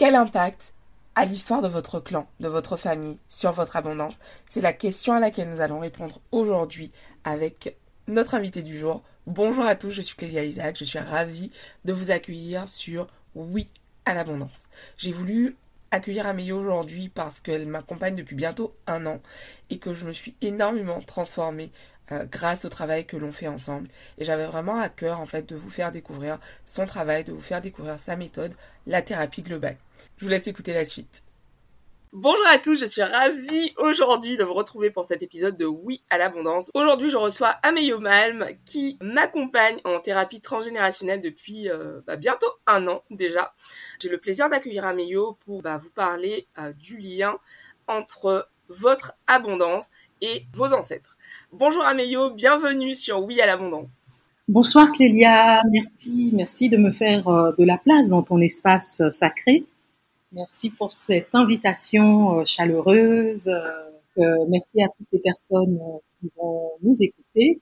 Quel impact a l'histoire de votre clan, de votre famille, sur votre abondance? C'est la question à laquelle nous allons répondre aujourd'hui avec notre invité du jour. Bonjour à tous, je suis Clélia Isaac, je suis ravie de vous accueillir sur Oui à l'abondance. J'ai voulu accueillir Amélie aujourd'hui parce qu'elle m'accompagne depuis bientôt un an et que je me suis énormément transformée euh, grâce au travail que l'on fait ensemble. Et j'avais vraiment à cœur en fait de vous faire découvrir son travail, de vous faire découvrir sa méthode, la thérapie globale. Je vous laisse écouter la suite. Bonjour à tous, je suis ravie aujourd'hui de vous retrouver pour cet épisode de Oui à l'abondance. Aujourd'hui, je reçois Ameyo Malm qui m'accompagne en thérapie transgénérationnelle depuis euh, bah, bientôt un an déjà. J'ai le plaisir d'accueillir Ameyo pour bah, vous parler euh, du lien entre votre abondance et vos ancêtres. Bonjour Ameyo, bienvenue sur Oui à l'abondance. Bonsoir Clélia, merci, merci de me faire euh, de la place dans ton espace sacré Merci pour cette invitation euh, chaleureuse. Euh, merci à toutes les personnes euh, qui vont nous écouter.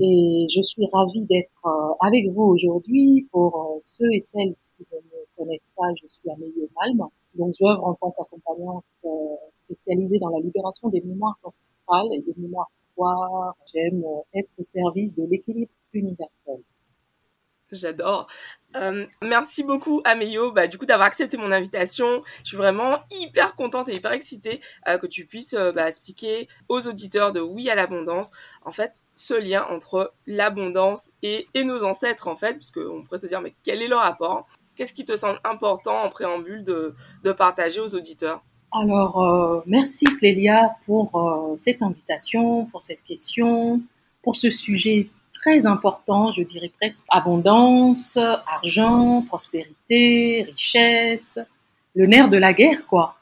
Et je suis ravie d'être avec vous aujourd'hui. Pour ceux et celles qui ne me connaissent pas, je suis Amélie Malm. Donc, j'œuvre en tant qu'accompagnante spécialisée dans la libération des mémoires ancestrales et des mémoires J'aime être au service de l'équilibre universel. J'adore. Euh, merci beaucoup Améyo bah, du coup d'avoir accepté mon invitation. Je suis vraiment hyper contente et hyper excitée euh, que tu puisses euh, bah, expliquer aux auditeurs de Oui à l'abondance en fait ce lien entre l'abondance et, nos ancêtres en fait puisqu'on pourrait se dire mais quel est leur rapport? Qu'est-ce qui te semble important en préambule de partager aux auditeurs? Alors merci Clélia pour cette invitation, pour cette question, pour ce sujet très important, je dirais presque abondance, argent, prospérité, richesse, le nerf de la guerre, quoi.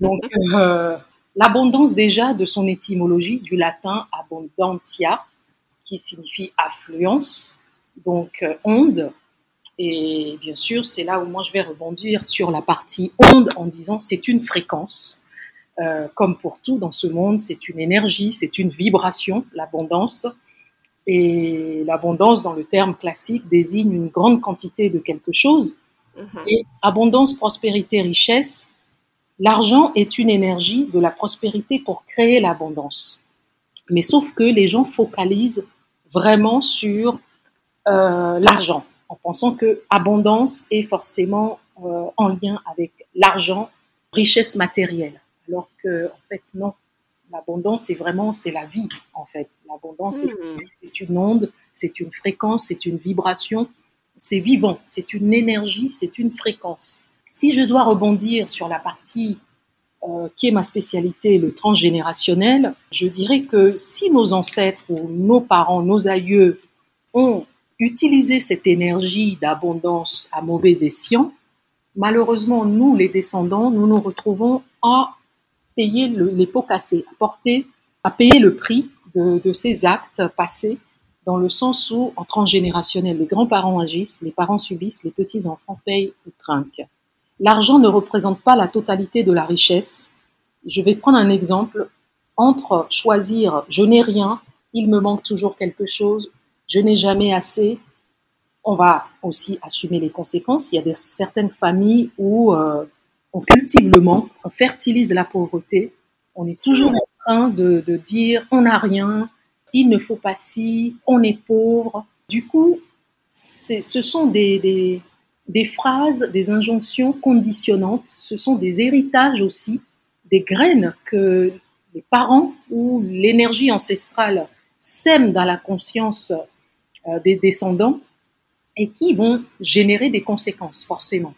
Donc, euh, l'abondance déjà de son étymologie du latin abundantia, qui signifie affluence, donc euh, onde. Et bien sûr, c'est là où moi je vais rebondir sur la partie onde en disant c'est une fréquence. Euh, comme pour tout dans ce monde, c'est une énergie, c'est une vibration, l'abondance. Et l'abondance, dans le terme classique, désigne une grande quantité de quelque chose. Mhm. Et abondance, prospérité, richesse, l'argent est une énergie de la prospérité pour créer l'abondance. Mais sauf que les gens focalisent vraiment sur euh, l'argent, en pensant que abondance est forcément euh, en lien avec l'argent, richesse matérielle. Alors que, en fait, non. L'abondance, c'est vraiment, c'est la vie, en fait. L'abondance, hmm. c'est une onde, c'est une fréquence, c'est une vibration, c'est vivant, c'est une énergie, c'est une fréquence. Si je dois rebondir sur la partie euh, qui est ma spécialité, le transgénérationnel, je dirais que si nos ancêtres ou nos parents, nos aïeux ont utilisé cette énergie d'abondance à mauvais escient, malheureusement, nous, les descendants, nous nous retrouvons à payer les pots cassés, à porter, à payer le prix de, ces actes passés, dans le sens où, en transgénérationnel, les grands-parents agissent, les parents subissent, les petits-enfants payent ou trinquent. L'argent ne représente pas la totalité de la richesse. Je vais prendre un exemple. Entre choisir je n'ai rien, il me manque toujours quelque chose, je n'ai jamais assez, on va aussi assumer les conséquences. Il y a des, certaines familles où euh, on cultive le manque, on fertilise la pauvreté, on est toujours en train de, dire on n'a rien, il ne faut pas si, on est pauvre. Du coup, ce sont des, des, phrases, des injonctions conditionnantes, ce sont des héritages aussi, des graines que les parents ou l'énergie ancestrale sèment dans la conscience des descendants et qui vont générer des conséquences forcément.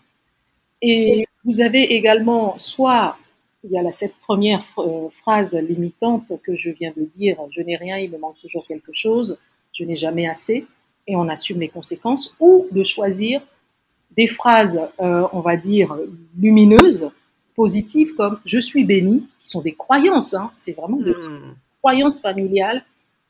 Et vous avez également soit il y a la, cette première euh, phrase limitante que je viens de dire, je n'ai rien, il me manque toujours quelque chose, je n'ai jamais assez, et on assume les conséquences, ou de choisir des phrases, euh, on va dire, lumineuses, positives, comme je suis béni, qui sont des croyances, hein, c'est vraiment des hmm. croyances familiales,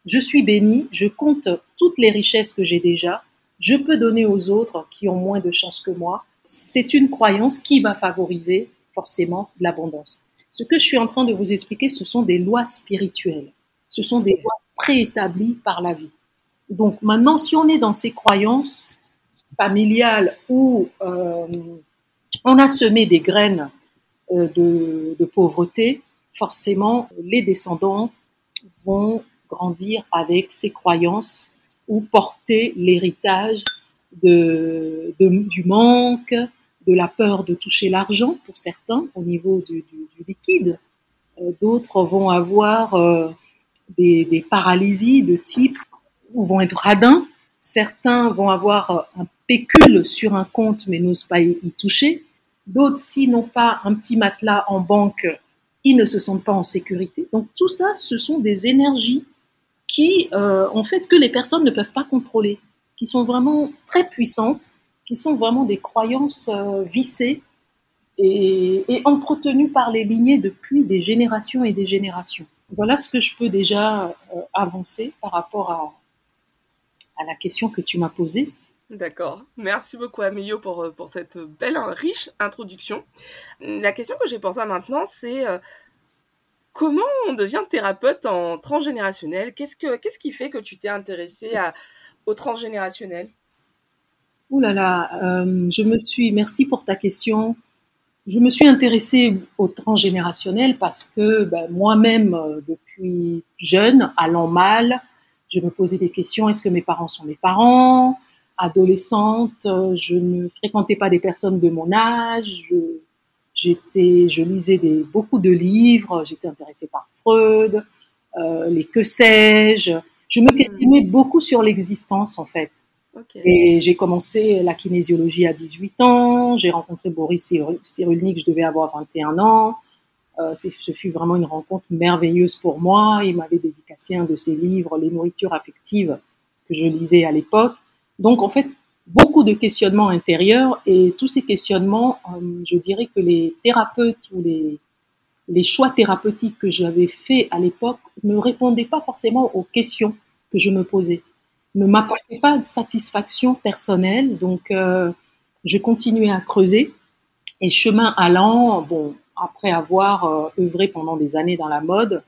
je suis béni, je compte toutes les richesses que j'ai déjà, je peux donner aux autres qui ont moins de chance que moi, c'est une croyance qui va favoriser forcément l'abondance. Ce que je suis en train de vous expliquer, ce sont des lois spirituelles. Ce sont des lois préétablies par la vie. Donc maintenant, si on est dans ces croyances familiales ou euh, on a semé des graines de, de pauvreté, forcément, les descendants vont grandir avec ces croyances ou porter l'héritage de, du manque, de la peur de toucher l'argent pour certains au niveau du, liquide. Euh, d'autres vont avoir euh, des, paralysies de type ou vont être radins. Certains vont avoir euh, un pécule sur un compte mais n'osent pas y, toucher. D'autres, s'ils n'ont pas un petit matelas en banque, ils ne se sentent pas en sécurité. Donc tout ça, ce sont des énergies qui, euh, en fait, que les personnes ne peuvent pas contrôler, qui sont vraiment très puissantes, qui sont vraiment des croyances euh, vissées et, et, entretenues par les lignées depuis des générations et des générations. Voilà ce que je peux déjà euh, avancer par rapport à, la question que tu m'as posée. D'accord. Merci beaucoup, Amélio, pour, pour cette belle, riche introduction. La question que j'ai pour toi maintenant, c'est Comment on devient thérapeute en transgénérationnel? Qu'est-ce, que, qu'est-ce qui fait que tu t'es intéressée au transgénérationnel? Ouh là là, euh, je me suis, merci pour ta question. Je me suis intéressée au transgénérationnel parce que ben, moi-même, euh, depuis jeune, allant mal, je me posais des questions. Est-ce que mes parents sont mes parents? Adolescente, euh, je ne fréquentais pas des personnes de mon âge. J'étais, je lisais des, beaucoup de livres, j'étais intéressée par Freud, euh, les que sais-je. Je me questionnais beaucoup sur l'existence en fait. Et j'ai commencé la kinésiologie à 18 ans. J'ai rencontré Boris Cyrulnik, je devais avoir 21 ans. Euh, ce fut vraiment une rencontre merveilleuse pour moi. Il m'avait dédicacé un de ses livres, Les nourritures affectives, que je lisais à l'époque. Donc en fait, beaucoup de questionnements intérieurs et tous ces questionnements, euh, je dirais que les thérapeutes ou les, choix thérapeutiques que j'avais faits à l'époque ne répondaient pas forcément aux questions que je me posais, ne m'apportaient pas de satisfaction personnelle. Donc, euh, je continuais à creuser et chemin allant, bon, après avoir euh, œuvré pendant des années dans la mode,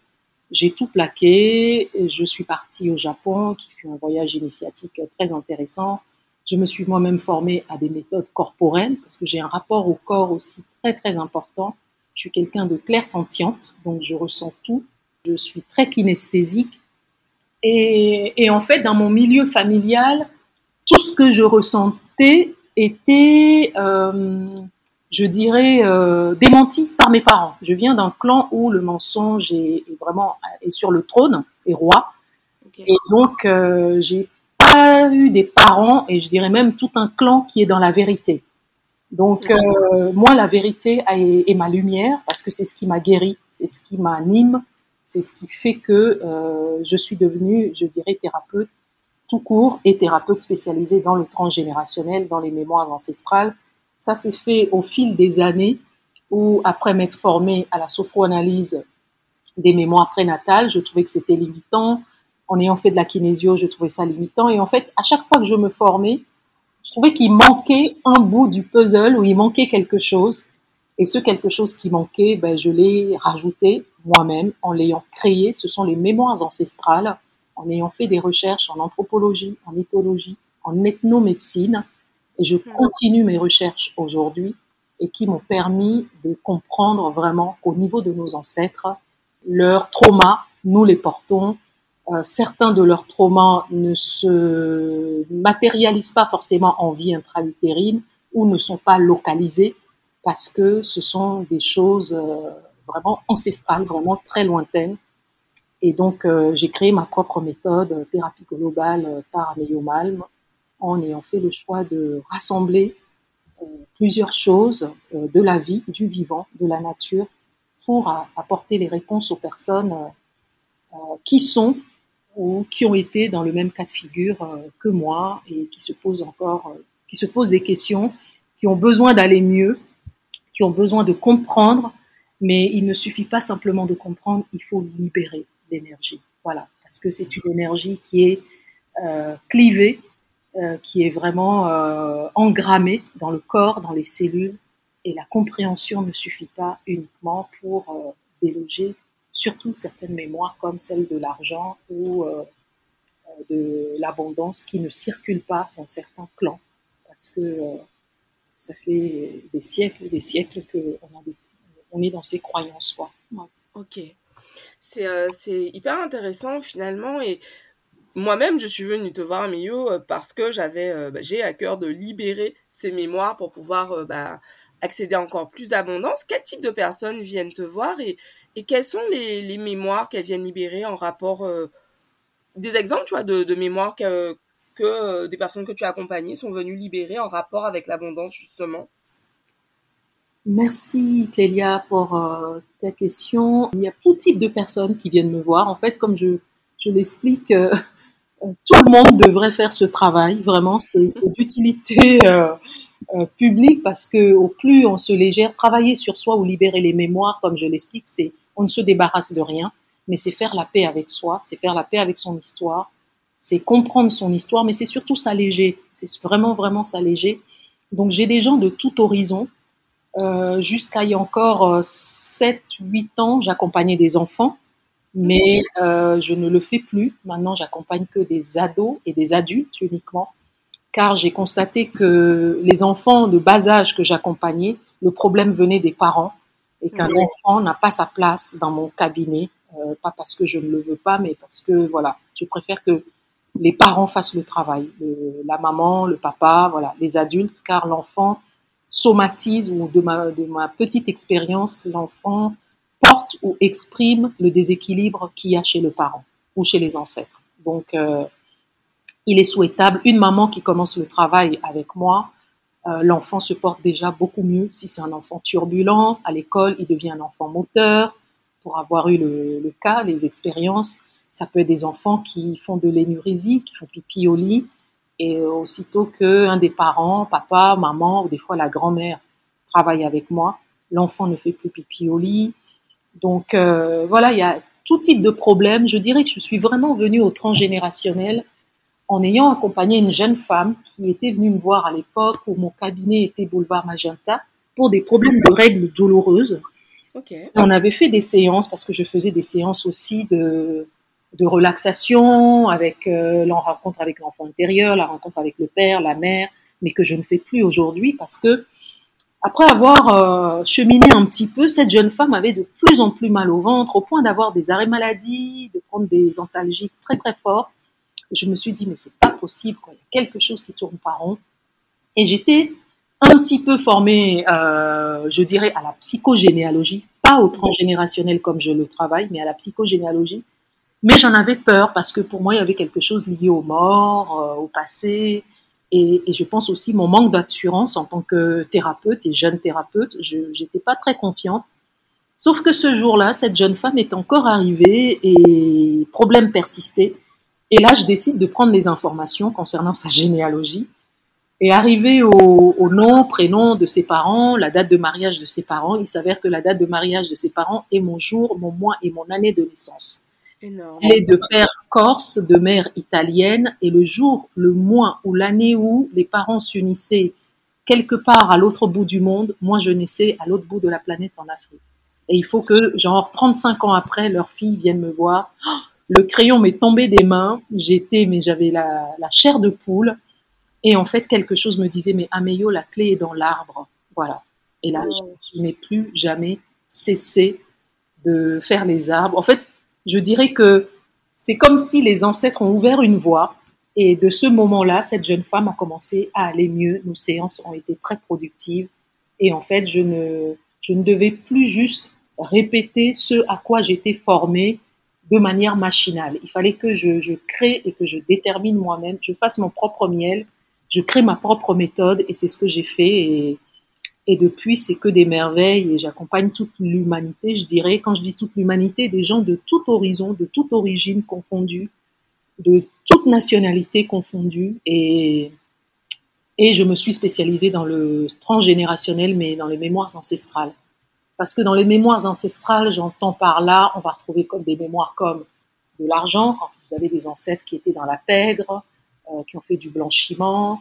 j'ai tout plaqué. Je suis partie au Japon, qui fut un voyage initiatique très intéressant je me suis moi-même formée à des méthodes corporelles parce que j'ai un rapport au corps aussi très très important. Je suis quelqu'un de clair sentiente, donc je ressens tout. Je suis très kinesthésique. Et, et, en fait, dans mon milieu familial, tout ce que je ressentais était, euh, je dirais, euh, démenti par mes parents. Je viens d'un clan où le mensonge est, est, vraiment est sur le trône, est roi. Okay. Et donc, euh, j'ai eu des parents et je dirais même tout un clan qui est dans la vérité. Donc euh, moi, la vérité est, ma lumière parce que c'est ce qui m'a guéri, c'est ce qui m'anime, c'est ce qui fait que euh, je suis devenue, je dirais, thérapeute tout court et thérapeute spécialisée dans le transgénérationnel, dans les mémoires ancestrales. Ça s'est fait au fil des années où, après m'être formée à la sophroanalyse des mémoires prénatales, je trouvais que c'était limitant en ayant fait de la kinésio, je trouvais ça limitant. Et en fait, à chaque fois que je me formais, je trouvais qu'il manquait un bout du puzzle ou il manquait quelque chose. Et ce quelque chose qui manquait, ben, je l'ai rajouté moi-même en l'ayant créé. Ce sont les mémoires ancestrales, en ayant fait des recherches en anthropologie, en éthologie, en ethnomédecine. Et je continue mes recherches aujourd'hui et qui m'ont permis de comprendre vraiment qu'au niveau de nos ancêtres, leurs traumas, nous les portons euh, certains de leurs traumas ne se matérialisent pas forcément en vie intra-utérine ou ne sont pas localisés parce que ce sont des choses euh, vraiment ancestrales, vraiment très lointaines. Et donc, euh, j'ai créé ma propre méthode, thérapie globale par Amélie Malm, en ayant fait le choix de rassembler plusieurs choses de la vie, du vivant, de la nature, pour apporter les réponses aux personnes qui sont ou qui ont été dans le même cas de figure euh, que moi et qui se posent encore, euh, qui se posent des questions, qui ont besoin d'aller mieux, qui ont besoin de comprendre, mais il ne suffit pas simplement de comprendre, il faut libérer l'énergie. Voilà, parce que c'est une énergie qui est euh, clivée, qui est vraiment euh, engrammée dans le corps, dans les cellules, et la compréhension ne suffit pas uniquement pour déloger surtout certaines mémoires comme celle de l'argent ou euh, de l'abondance qui ne circulent pas dans certains clans parce que euh, ça fait des siècles et des siècles qu'on on est dans ces croyances. Quoi. Ok. Euh, c'est hyper intéressant finalement et moi-même je suis venue te voir Mio euh, parce que j'avais bah, j'ai à cœur de libérer ces mémoires pour pouvoir bah, accéder à encore plus d'abondance. Quel type de personnes viennent te voir et, et quelles sont les, mémoires qu'elles viennent libérer en rapport des exemples tu vois de, mémoires que, que euh, des personnes que tu as accompagnées sont venues libérer en rapport avec l'abondance, justement? Merci Clélia pour euh, ta question. Il y a tout type de personnes qui viennent me voir. En fait, comme je, je l'explique, euh, tout le monde devrait faire ce travail. Vraiment, c'est d'utilité publique parce que au plus on se légère, travailler sur soi ou libérer les mémoires, comme je l'explique, c'est on ne se débarrasse de rien, mais c'est faire la paix avec soi, c'est faire la paix avec son histoire, c'est comprendre son histoire, mais c'est surtout s'alléger. C'est vraiment, vraiment s'alléger. Donc j'ai des gens de tout horizon. Euh, Jusqu'à il y a encore 7, euh, 8 ans, j'accompagnais des enfants, mais euh, je ne le fais plus. Maintenant, j'accompagne que des ados et des adultes uniquement, car j'ai constaté que les enfants de bas âge que j'accompagnais, le problème venait des parents et qu'un enfant n'a pas sa place dans mon cabinet, euh, pas parce que je ne le veux pas, mais parce que voilà, je préfère que les parents fassent le travail, la maman, le papa, voilà, les adultes, car l'enfant somatise ou de ma, de ma petite expérience, l'enfant porte ou exprime le déséquilibre qu'il y a chez le parent ou chez les ancêtres. Donc, euh, il est souhaitable, une maman qui commence le travail avec moi, euh, l'enfant se porte déjà beaucoup mieux. Si c'est un enfant turbulent, à l'école, il devient un enfant moteur. Pour avoir eu le, le cas, les expériences, ça peut être des enfants qui font de l'énurésie, qui font pipi au lit, et aussitôt qu'un des parents, papa, maman, ou des fois la grand-mère travaille avec moi, l'enfant ne fait plus pipi au lit. Donc euh, voilà, il y a tout type de problèmes. Je dirais que je suis vraiment venue au transgénérationnel en ayant accompagné une jeune femme qui était venue me voir à l'époque où mon cabinet était boulevard Magenta pour des problèmes de règles douloureuses. On avait fait des séances parce que je faisais des séances aussi de de relaxation, avec euh, la rencontre avec l'enfant intérieur, la rencontre avec le père, la mère, mais que je ne fais plus aujourd'hui parce que après avoir euh, cheminé un petit peu, cette jeune femme avait de plus en plus mal au ventre, au point d'avoir des arrêts maladie, de prendre des antalgiques très très forts. Je me suis dit mais c'est pas possible, quoi. il y a quelque chose qui tourne pas rond. Et j'étais un petit peu formée, euh, je dirais, à la psychogénéalogie, pas au transgénérationnel comme je le travaille, mais à la psychogénéalogie mais j'en avais peur parce que pour moi, il y avait quelque chose lié aux morts, euh, au passé. Et, je pense aussi mon manque d'assurance en tant que thérapeute et jeune thérapeute. Je n'étais pas très confiante. Sauf que ce jour-là, cette jeune femme est encore arrivée et problème persistait. Et là, je décide de prendre les informations concernant sa généalogie. Et arrivé au, au, nom, prénom de ses parents, la date de mariage de ses parents, il s'avère que la date de mariage de ses parents est mon jour, mon mois et mon année de naissance. Elle est de père corse, de mère italienne, et le jour, le mois ou l'année où les parents s'unissaient quelque part à l'autre bout du monde, moi je naissais à l'autre bout de la planète en Afrique. Et il faut que, genre, 35 ans après, leur fille vienne me voir. Le crayon m'est tombé des mains. J'étais, mais j'avais la, chair de poule. Et en fait, quelque chose me disait, mais Ameyo, la clé est dans l'arbre. Voilà. Et là, oh. je n'ai plus jamais cessé de faire les arbres. En fait, je dirais que c'est comme si les ancêtres ont ouvert une voie et de ce moment-là, cette jeune femme a commencé à aller mieux. Nos séances ont été très productives et en fait, je ne, je ne devais plus juste répéter ce à quoi j'étais formée de manière machinale. Il fallait que je, crée et que je détermine moi-même, je fasse mon propre miel, je crée ma propre méthode et c'est ce que j'ai fait et et depuis, c'est que des merveilles et j'accompagne toute l'humanité, je dirais, quand je dis toute l'humanité, des gens de tout horizon, de toute origine confondue, de toute nationalité confondue. Et, et je me suis spécialisée dans le transgénérationnel, mais dans les mémoires ancestrales. Parce que dans les mémoires ancestrales, j'entends par là, on va retrouver comme des mémoires comme de l'argent, quand vous avez des ancêtres qui étaient dans la pègre, euh, qui ont fait du blanchiment,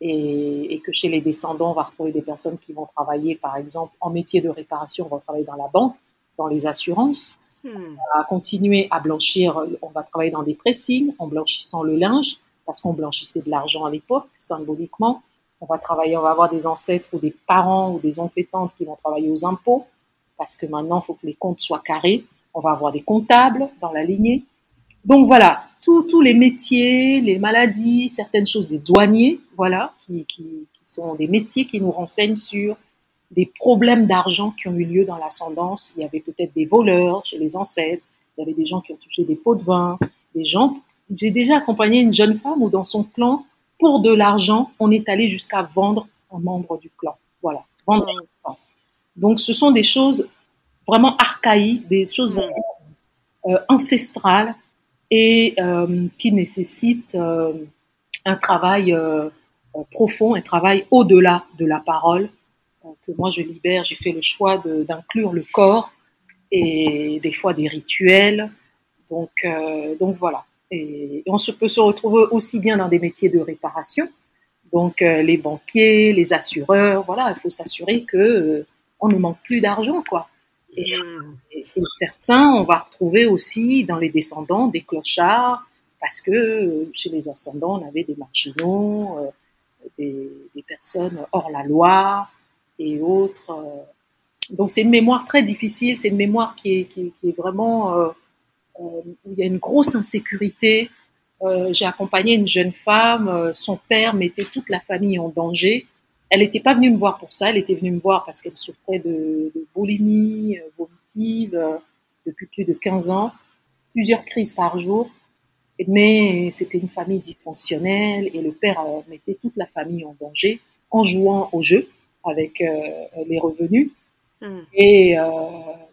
et, et, que chez les descendants, on va retrouver des personnes qui vont travailler, par exemple, en métier de réparation, on va travailler dans la banque, dans les assurances, hmm. on va continuer à blanchir, on va travailler dans des pressings, en blanchissant le linge, parce qu'on blanchissait de l'argent à l'époque, symboliquement. On va travailler, on va avoir des ancêtres ou des parents ou des oncles qui vont travailler aux impôts, parce que maintenant, il faut que les comptes soient carrés. On va avoir des comptables dans la lignée. Donc voilà, tous les métiers, les maladies, certaines choses, des douaniers, voilà, qui, sont des métiers qui nous renseignent sur des problèmes d'argent qui ont eu lieu dans l'ascendance. Il y avait peut-être des voleurs chez les ancêtres, il y avait des gens qui ont touché des pots de vin, des gens. J'ai déjà accompagné une jeune femme où dans son clan, pour de l'argent, on est allé jusqu'à vendre un membre du clan. Voilà, vendre un. Donc ce sont des choses vraiment archaïques, des choses vraiment euh, ancestrales et euh, qui nécessitent euh, un travail profond, un travail au-delà de la parole que moi je libère. J'ai fait le choix d'inclure le corps et des fois des rituels. Donc, donc voilà. Et, on se peut se retrouver aussi bien dans des métiers de réparation. Donc les banquiers, les assureurs, voilà, il faut s'assurer que on ne manque plus d'argent, quoi. Hmm. Et, certains, on va retrouver aussi dans les descendants des clochards, parce que euh, chez les ascendants, on avait des marginaux, euh, des, des, personnes hors la loi et autres. Euh. Donc c'est une mémoire très difficile, c'est une mémoire qui est, qui, qui est vraiment euh, où il y a une grosse insécurité. J'ai accompagné une jeune femme, son père mettait toute la famille en danger elle n'était pas venue me voir pour ça, elle était venue me voir parce qu'elle souffrait de, de boulimie euh, vomitive euh, depuis plus de 15 ans, plusieurs crises par jour. Mais c'était une famille dysfonctionnelle et le père euh, mettait toute la famille en danger en jouant au jeu avec les revenus. Hmm. Et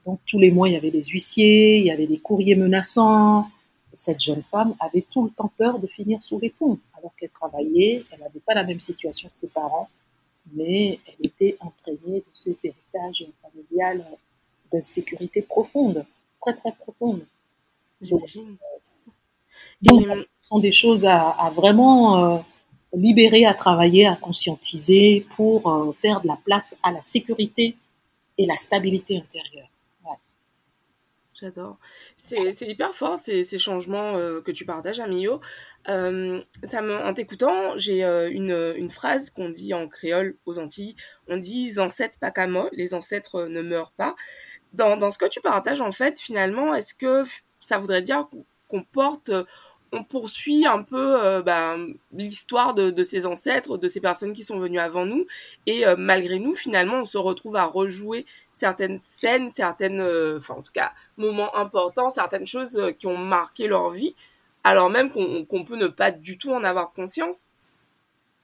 donc tous les mois, il y avait des huissiers, il y avait des courriers menaçants. Cette jeune femme avait tout le temps peur de finir sous les ponts, alors qu'elle travaillait, elle n'avait pas la même situation que ses parents mais elle était imprégnée de cet héritage familial d'insécurité profonde, très très profonde. J'imagine. Donc, ce sont des choses à, vraiment euh, libérer, à travailler, à conscientiser pour euh, faire de la place à la sécurité et la stabilité intérieure. J'adore. C'est hyper fort ces, ces changements euh, que tu partages, Amio. Euh, ça me, en t'écoutant, j'ai euh, une, phrase qu'on dit en créole aux Antilles. On dit ancêtres pas les ancêtres ne meurent pas. Dans, dans ce que tu partages, en fait, finalement, est-ce que ça voudrait dire qu'on porte on poursuit un peu euh, ben, l'histoire de, ces ancêtres, de ces personnes qui sont venues avant nous, et euh, malgré nous, finalement, on se retrouve à rejouer certaines scènes, certaines, euh, enfin en tout cas, moments importants, certaines choses qui ont marqué leur vie, alors même qu'on peut ne pas du tout en avoir conscience.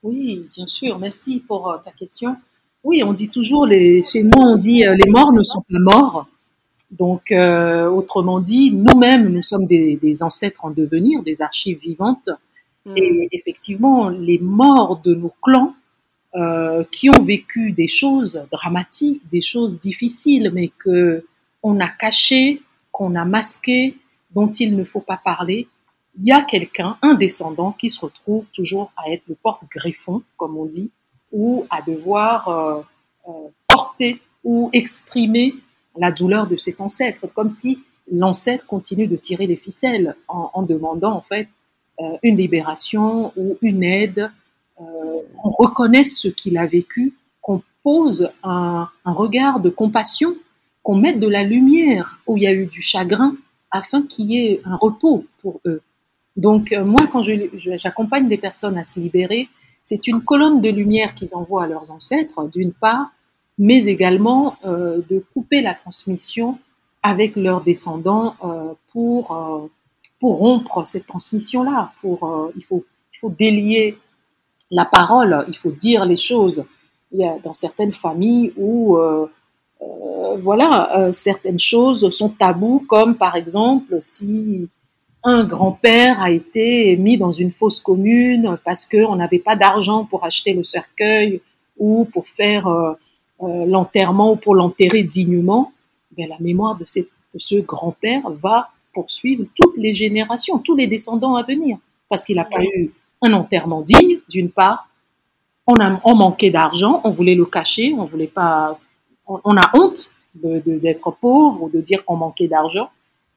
Oui, bien sûr. Merci pour ta question. Oui, on dit toujours, chez nous, on dit les morts ne sont pas morts. Donc, euh, autrement dit, nous-mêmes, nous sommes des, des, ancêtres en devenir, des archives vivantes. Hmm. Et effectivement, les morts de nos clans euh, qui ont vécu des choses dramatiques, des choses difficiles, mais que on a cachées, qu'on a masquées, dont il ne faut pas parler, il y a quelqu'un, un descendant, qui se retrouve toujours à être le porte-greffon, comme on dit, ou à devoir euh porter ou exprimer la douleur de cet ancêtre, comme si l'ancêtre continue de tirer les ficelles en, demandant en fait euh, une libération ou une aide, euh, qu'on reconnaisse ce qu'il a vécu, qu'on pose un, regard de compassion, qu'on mette de la lumière où il y a eu du chagrin, afin qu'il y ait un repos pour eux. Donc euh, moi, quand j'accompagne des personnes à se libérer, c'est une colonne de lumière qu'ils envoient à leurs ancêtres, d'une part, mais également euh, de couper la transmission avec leurs descendants euh, pour euh, pour rompre cette transmission-là. Pour il faut il faut délier la parole, il faut dire les choses. Il y a dans certaines familles où voilà certaines choses sont tabous, comme par exemple si un grand-père a été mis dans une fosse commune parce qu'on n'avait pas d'argent pour acheter le cercueil ou pour faire euh, l'enterrement ou pour l'enterrer dignement, bien, la mémoire de, ce grand-père va poursuivre toutes les générations, tous les descendants à venir, parce qu'il n'a pas eu un enterrement digne, d'une part. On, a, on manquait d'argent, on voulait le cacher, on voulait pas, on, a honte d'être pauvre ou de dire qu'on manquait d'argent.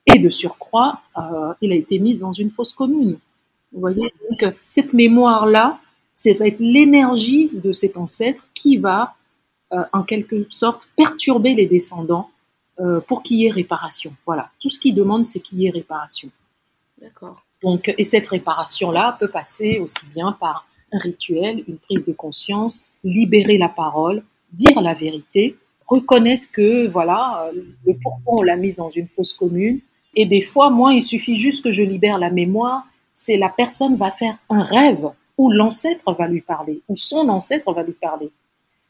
Et de surcroît, euh, il a été mis dans une fosse commune. Vous voyez, donc cette mémoire-là, c'est va être l'énergie de cet ancêtre qui va, euh, en quelque sorte, perturber les descendants euh, pour qu'il y ait réparation. Voilà, tout ce qu'il demande, c'est qu'il y ait réparation. D'accord. Donc, et cette réparation-là peut passer aussi bien par un rituel, une prise de conscience, libérer la parole, dire la vérité, reconnaître que voilà, le pourquoi on l'a mise dans une fosse commune. Et des fois, moi, il suffit juste que je libère la mémoire, c'est la personne va faire un rêve où l'ancêtre va lui parler, où son ancêtre va lui parler.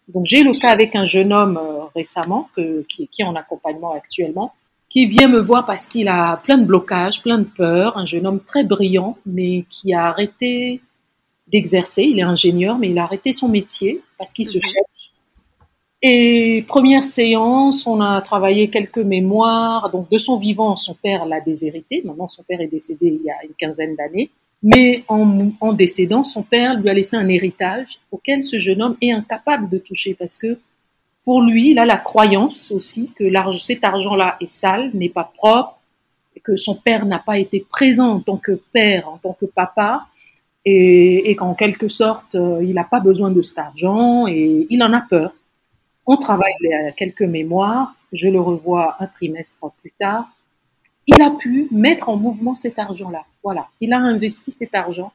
Donc j'ai le cas avec un jeune homme euh, récemment qui, qui est en accompagnement actuellement, qui vient me voir parce qu'il a plein de blocages, plein de peurs, un jeune homme très brillant, mais qui a arrêté d'exercer. Il est ingénieur, mais il a arrêté son métier parce qu'il se mhm. cherche. Et première séance, on a travaillé quelques mémoires. Donc de son vivant, son père l'a déshérité. Maintenant, son père est décédé il y a une quinzaine d'années. Mais en, décédant, son père lui a laissé un héritage auquel ce jeune homme est incapable de toucher parce que pour lui, il a la croyance aussi que cet argent-là est sale, n'est pas propre, et que son père n'a pas été présent en tant que père, en tant que papa, et, qu'en quelque sorte, euh, il n'a pas besoin de cet argent et il en a peur. On travaille quelques mémoires, je le revois un trimestre plus tard. Il a pu mettre en mouvement cet argent-là. Voilà, il a investi cet argent,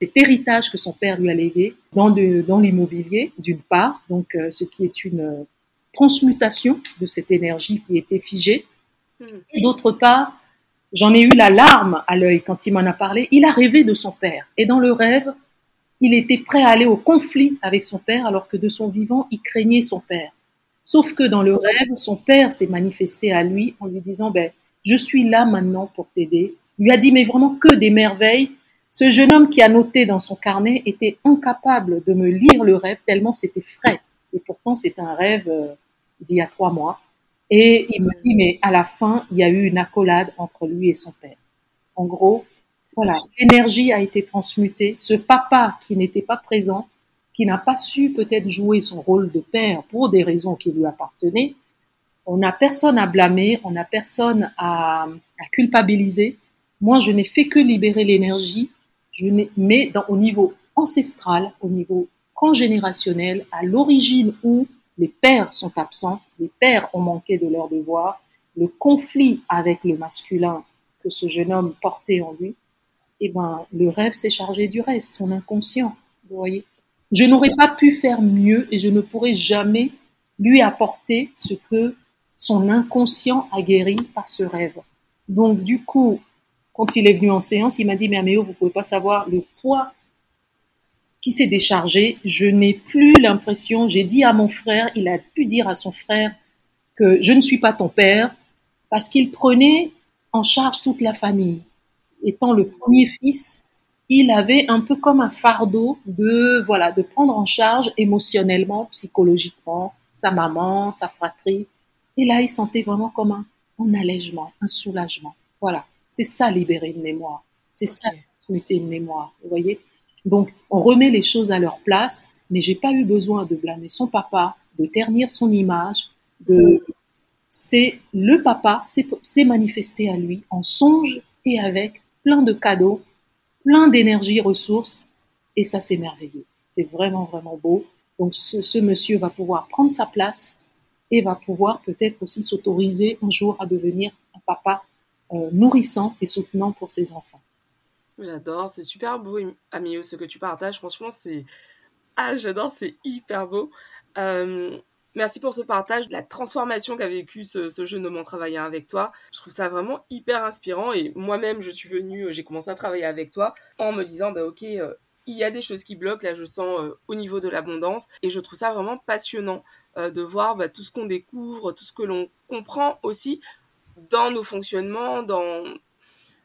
cet héritage que son père lui a légué dans, dans l'immobilier, d'une part, donc euh, ce qui est une transmutation de cette énergie qui était figée. Hmm. Et d'autre part, j'en ai eu la larme à l'œil quand il m'en a parlé. Il a rêvé de son père. Et dans le rêve, il était prêt à aller au conflit avec son père alors que de son vivant, il craignait son père. Sauf que dans le rêve, son père s'est manifesté à lui en lui disant, ben, je suis là maintenant pour t'aider. Lui a dit, mais vraiment que des merveilles. Ce jeune homme qui a noté dans son carnet était incapable de me lire le rêve tellement c'était frais. Et pourtant, c'est un rêve euh, d'il y a trois mois. Et il me dit, mais à la fin, il y a eu une accolade entre lui et son père. En gros, voilà, l'énergie a été transmutée. Ce papa qui n'était pas présent, qui n'a pas su peut-être jouer son rôle de père pour des raisons qui lui appartenaient, on n'a personne à blâmer, on n'a personne à, culpabiliser. Moi, je n'ai fait que libérer l'énergie, je mais dans, au niveau ancestral, au niveau transgénérationnel, à l'origine où les pères sont absents, les pères ont manqué de leur devoir, le conflit avec le masculin que ce jeune homme portait en lui, eh ben, le rêve s'est chargé du reste, son inconscient, vous voyez. Je n'aurais pas pu faire mieux et je ne pourrais jamais lui apporter ce que son inconscient a guéri par ce rêve. Donc, du coup, quand il est venu en séance, il m'a dit, mais Améo, vous pouvez pas savoir le poids qui s'est déchargé. Je n'ai plus l'impression, j'ai dit à mon frère, il a pu dire à son frère que je ne suis pas ton père parce qu'il prenait en charge toute la famille. Étant le premier fils, il avait un peu comme un fardeau de, voilà, de prendre en charge émotionnellement, psychologiquement, sa maman, sa fratrie. Et là, il sentait vraiment comme un, un allègement, un soulagement. Voilà. C'est ça, libérer une mémoire. C'est ça, transmuter une mémoire. Vous voyez? Donc, on remet les choses à leur place, mais j'ai pas eu besoin de blâmer son papa, de ternir son image, de, c'est le papa, c'est manifesté à lui en songe et avec plein de cadeaux, plein d'énergie, ressources, et ça c'est merveilleux. C'est vraiment, vraiment beau. Donc ce, monsieur va pouvoir prendre sa place et va pouvoir peut-être aussi s'autoriser un jour à devenir un papa nourrissant et soutenant pour ses enfants. J'adore, c'est super beau, Amio, ce que tu partages. Franchement, c'est. Ah, j'adore, c'est hyper beau. Euh, merci pour ce partage, la transformation qu'a vécu ce, jeune homme en travaillant avec toi. Je trouve ça vraiment hyper inspirant et moi-même, je suis venue, euh, j'ai commencé à travailler avec toi en me disant, bah ok, euh, il y a des choses qui bloquent, là je sens au niveau de l'abondance et je trouve ça vraiment passionnant de voir bah, tout ce qu'on découvre, tout ce que l'on comprend aussi dans nos fonctionnements, dans,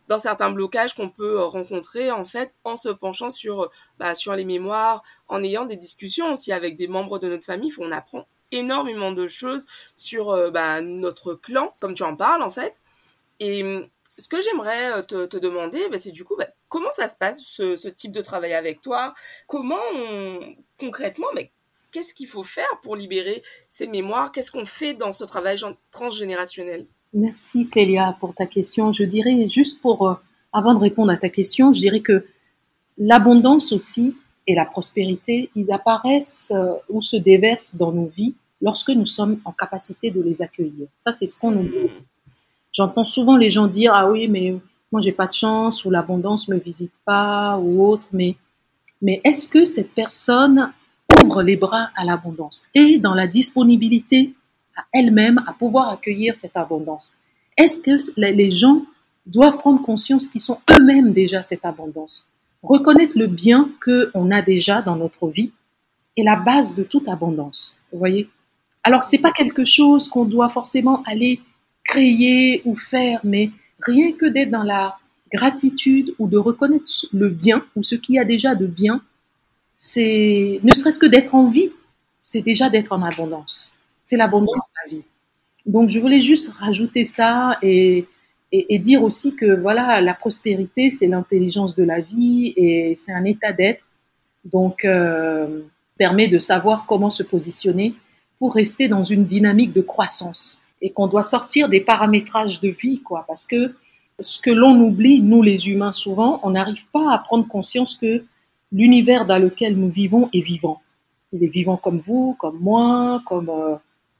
dans certains blocages qu'on peut euh, rencontrer en fait en se penchant sur, euh, bah, sur les mémoires, en ayant des discussions aussi avec des membres de notre famille. On apprend énormément de choses sur euh, bah, notre clan, comme tu en parles en fait. Et hum, ce que j'aimerais te, demander, bah, c'est du coup, comment ça se passe ce, type de travail avec toi? Comment concrètement, qu'est-ce qu'il faut faire pour libérer ces mémoires? Qu'est-ce qu'on fait dans ce travail transgénérationnel? Merci Clélia pour ta question. Je dirais juste pour, euh, avant de répondre à ta question, je dirais que l'abondance aussi, et la prospérité, ils apparaissent euh, ou se déversent dans nos vies lorsque nous sommes en capacité de les accueillir. Ça, c'est ce qu'on nous dit. J'entends souvent les gens dire ah oui, mais moi j'ai pas de chance ou l'abondance me visite pas ou autre, mais mais est-ce que cette personne ouvre les bras à l'abondance? Et dans la disponibilité à elle-même à pouvoir accueillir cette abondance Est-ce que les gens doivent prendre conscience qu'ils sont eux-mêmes déjà cette abondance? Reconnaître le bien qu'on a déjà dans notre vie est la base de toute abondance. Vous voyez? Alors, c'est pas quelque chose qu'on doit forcément aller créer ou faire, mais rien que d'être dans la gratitude ou de reconnaître le bien ou ce qu'il y a déjà de bien, c'est ne serait-ce que d'être en vie, c'est déjà d'être en abondance. C'est l'abondance de la vie. Donc je voulais juste rajouter ça et, et, dire aussi que voilà, la prospérité, c'est l'intelligence de la vie et c'est un état d'être. Donc euh, permet de savoir comment se positionner pour rester dans une dynamique de croissance et qu'on doit sortir des paramétrages de vie, quoi, parce que ce que l'on oublie, nous les humains souvent, on n'arrive pas à prendre conscience que l'univers dans lequel nous vivons est vivant. Il est vivant comme vous, comme moi, comme euh,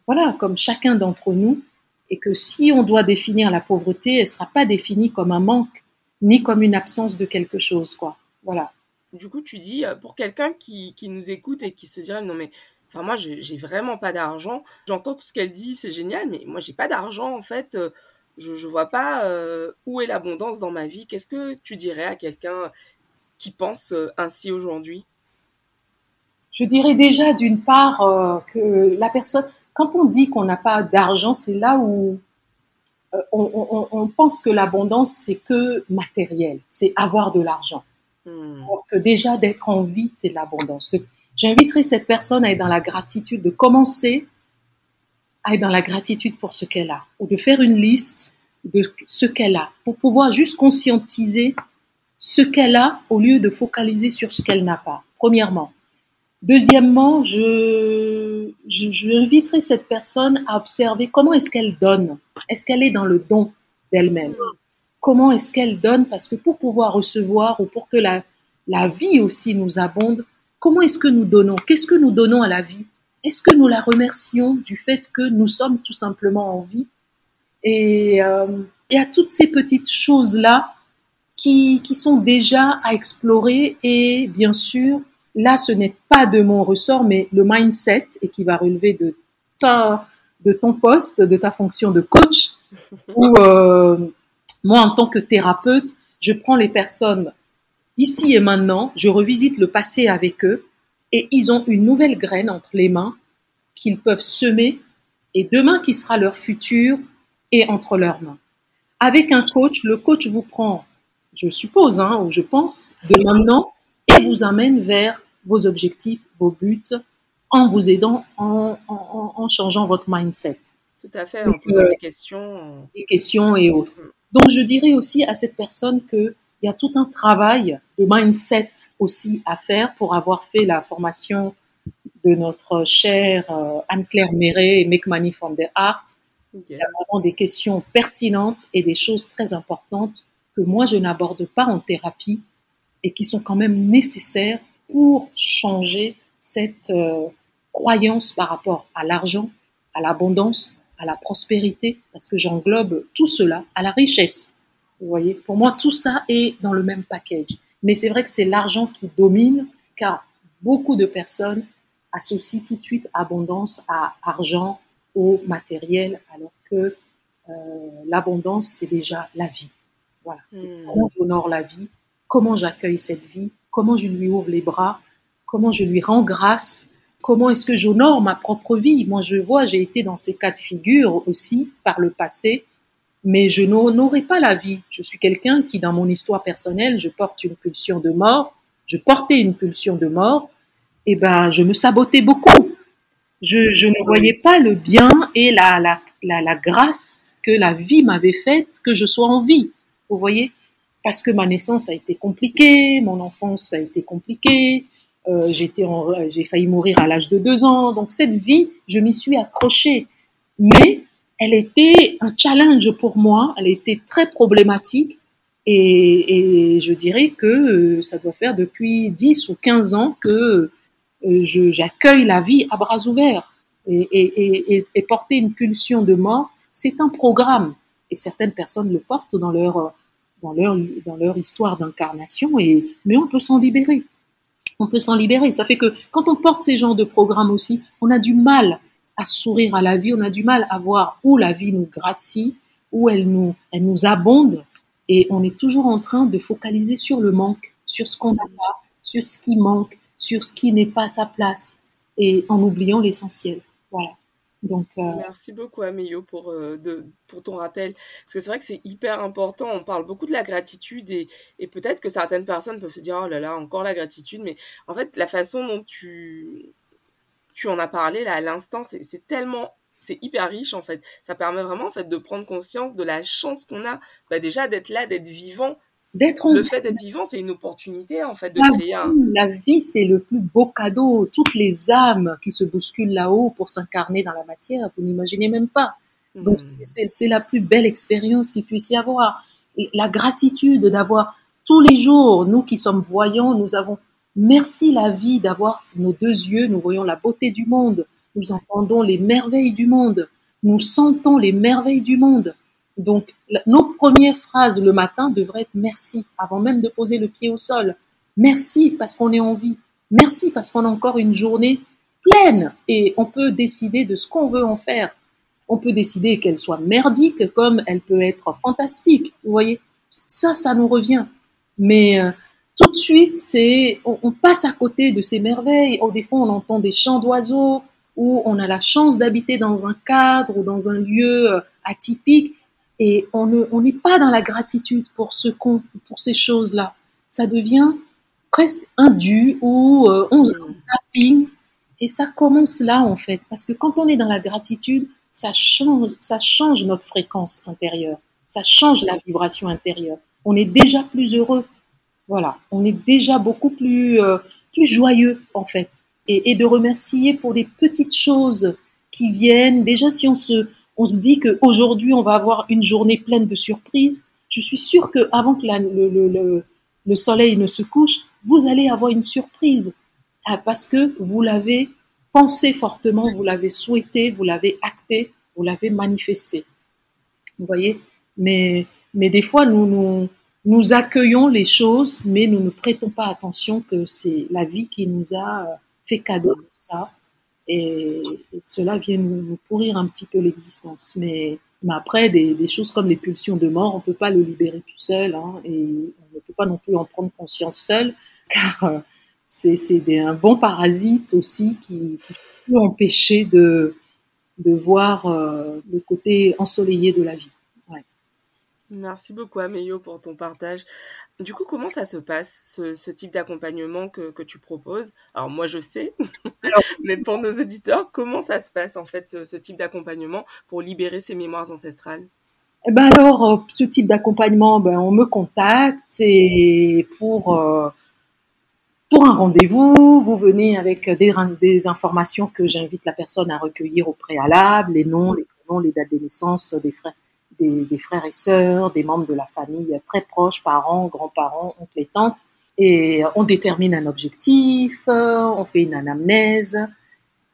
voilà, comme chacun d'entre nous, et que si on doit définir la pauvreté, elle sera pas définie comme un manque ni comme une absence de quelque chose, quoi. Voilà. Du coup, tu dis euh, pour quelqu'un qui, qui nous écoute et qui se dirait non mais Enfin, moi, j'ai vraiment pas d'argent. J'entends tout ce qu'elle dit, c'est génial, mais moi, j'ai pas d'argent, en fait. Euh, je, je vois pas euh, où est l'abondance dans ma vie. Qu'est-ce que tu dirais à quelqu'un qui pense ainsi aujourd'hui? Je dirais déjà, d'une part, que la personne, quand on dit qu'on n'a pas d'argent, c'est là où on, on, pense que l'abondance, c'est que matériel, c'est avoir de l'argent. Hmm. Alors que déjà, d'être en vie, c'est de l'abondance. J'inviterai cette personne à être dans la gratitude, de commencer à être dans la gratitude pour ce qu'elle a, ou de faire une liste de ce qu'elle a, pour pouvoir juste conscientiser ce qu'elle a au lieu de focaliser sur ce qu'elle n'a pas, premièrement. Deuxièmement, je, je, je, inviterai cette personne à observer comment est-ce qu'elle donne. Est-ce qu'elle est dans le don d'elle-même? Comment est-ce qu'elle donne? Parce que pour pouvoir recevoir ou pour que la, la vie aussi nous abonde, Comment est-ce que nous donnons? Qu'est-ce que nous donnons à la vie? Est-ce que nous la remercions du fait que nous sommes tout simplement en vie? Et, euh, et à toutes ces petites choses-là qui, qui sont déjà à explorer et bien sûr, là, ce n'est pas de mon ressort, mais le mindset et qui va relever de ta, de ton poste, de ta fonction de coach, où euh, moi, en tant que thérapeute, je prends les personnes Ici et maintenant, je revisite le passé avec eux et ils ont une nouvelle graine entre les mains qu'ils peuvent semer et demain qui sera leur futur est entre leurs mains. Avec un coach, le coach vous prend, je suppose, hein, ou je pense, de maintenant et vous amène vers vos objectifs, vos buts, en vous aidant, en, en, en changeant votre mindset. Tout à fait, en posant des questions. Des questions et autres. Donc, je dirais aussi à cette personne que il y a tout un travail de mindset aussi à faire pour avoir fait la formation de notre chère euh, Anne-Claire Méret et Make Money from the Art. Il y a vraiment des questions pertinentes et des choses très importantes que moi je n'aborde pas en thérapie et qui sont quand même nécessaires pour changer cette euh, croyance par rapport à l'argent, à l'abondance, à la prospérité, parce que j'englobe tout cela, à la richesse. Vous voyez, pour moi, tout ça est dans le même package. Mais c'est vrai que c'est l'argent qui domine, car beaucoup de personnes associent tout de suite abondance à argent, au matériel, alors que euh, l'abondance, c'est déjà la vie. Voilà. Hmm. Comment j'honore la vie, comment j'accueille cette vie, comment je lui ouvre les bras, comment je lui rends grâce, comment est-ce que j'honore ma propre vie? Moi, je vois, j'ai été dans ces cas de figure aussi par le passé mais je n'aurai pas la vie. Je suis quelqu'un qui, dans mon histoire personnelle, je porte une pulsion de mort, je portais une pulsion de mort, et ben, je me sabotais beaucoup. Je, ne voyais pas le bien et la, la grâce que la vie m'avait faite, que je sois en vie. Vous voyez? Parce que ma naissance a été compliquée, mon enfance a été compliquée, euh, j'ai failli mourir à l'âge de deux ans. Donc cette vie, je m'y suis accrochée. Mais elle était un challenge pour moi, elle était très problématique Et, je dirais que euh, ça doit faire depuis 10 ou 15 ans que euh, j'accueille la vie à bras ouverts. Et, et, porter une pulsion de mort, c'est un programme. Et certaines personnes le portent dans leur, dans leur, histoire d'incarnation, et, mais on peut s'en libérer. On peut s'en libérer. Ça fait que quand on porte ces genres de programmes aussi, on a du mal à sourire à la vie, on a du mal à voir où la vie nous gracie, où elle nous, elle nous abonde, et on est toujours en train de focaliser sur le manque, sur ce qu'on n'a pas, sur ce qui manque, sur ce qui n'est pas à sa place, et en oubliant l'essentiel. Euh, Merci beaucoup pour, euh, pour ton rappel. Parce que c'est vrai que c'est hyper important. On parle beaucoup de la gratitude et, et peut-être que certaines personnes peuvent se dire oh là là, encore la gratitude. Mais en fait, la façon dont tu, tu en as parlé là à l'instant, c'est tellement c'est hyper riche en fait. Ça permet vraiment en fait de prendre conscience de la chance qu'on a, bah, déjà d'être là, d'être vivant. D'être le fait d'être vivant, c'est une opportunité en fait de la créer un... La vie, c'est le plus beau cadeau. Toutes les âmes qui se bousculent là-haut pour s'incarner dans la matière, vous n'imaginez même pas. Donc hmm. c'est la plus belle expérience qu'il puisse y avoir. Et la gratitude d'avoir tous les jours, nous qui sommes voyants, nous avons merci la vie d'avoir nos deux yeux, nous voyons la beauté du monde, nous entendons les merveilles du monde, nous sentons les merveilles du monde. Donc, nos premières phrases le matin devraient être merci, avant même de poser le pied au sol. Merci parce qu'on est en vie. Merci parce qu'on a encore une journée pleine et on peut décider de ce qu'on veut en faire. On peut décider qu'elle soit merdique comme elle peut être fantastique. Vous voyez, ça, ça nous revient. Mais euh, tout de suite, c'est on, passe à côté de ces merveilles. Oh, des fois, on entend des chants d'oiseaux, où on a la chance d'habiter dans un cadre ou dans un lieu euh, atypique et on n'est on pas dans la gratitude pour ce pour ces choses-là. Ça devient presque un ou euh, on, zapping et ça commence là en fait parce que quand on est dans la gratitude, ça change, ça change notre fréquence intérieure, ça change la vibration intérieure. On est déjà plus heureux, voilà, on est déjà beaucoup plus euh, plus joyeux en fait et, de remercier pour des petites choses qui viennent. Déjà, si on se, on se dit qu'aujourd'hui, on va avoir une journée pleine de surprises, je suis sûre qu'avant que le, le, le, soleil ne se couche, vous allez avoir une surprise ah, parce que vous l'avez pensé fortement, vous l'avez souhaité, vous l'avez acté, vous l'avez manifesté. Vous voyez? Mais, des fois, nous, nous, nous accueillons les choses, mais nous ne prêtons pas attention que c'est la vie qui nous a fait cadeau de ça. Et, cela vient nous, pourrir un petit peu l'existence. Mais, après, des, choses comme les pulsions de mort, on peut pas le libérer tout seul, hein, et on ne peut pas non plus en prendre conscience seul, car euh, c'est un bon parasite aussi qui, peut empêcher de, de voir euh, le côté ensoleillé de la vie. Merci beaucoup Améio pour ton partage. Du coup, comment ça se passe, ce, type d'accompagnement que, tu proposes? Alors moi, je sais, mais pour nos auditeurs, comment ça se passe en fait, ce, type d'accompagnement pour libérer ces mémoires ancestrales? Eh ben alors, euh, ce type d'accompagnement, ben, on me contacte et pour, euh, pour un rendez-vous, vous venez avec des, des informations que j'invite la personne à recueillir au préalable, les noms, les prénoms, les dates de naissance des frères, des, frères et sœurs, des membres de la famille très proches, parents, grands-parents, oncles et tantes. Et on détermine un objectif, on fait une anamnèse,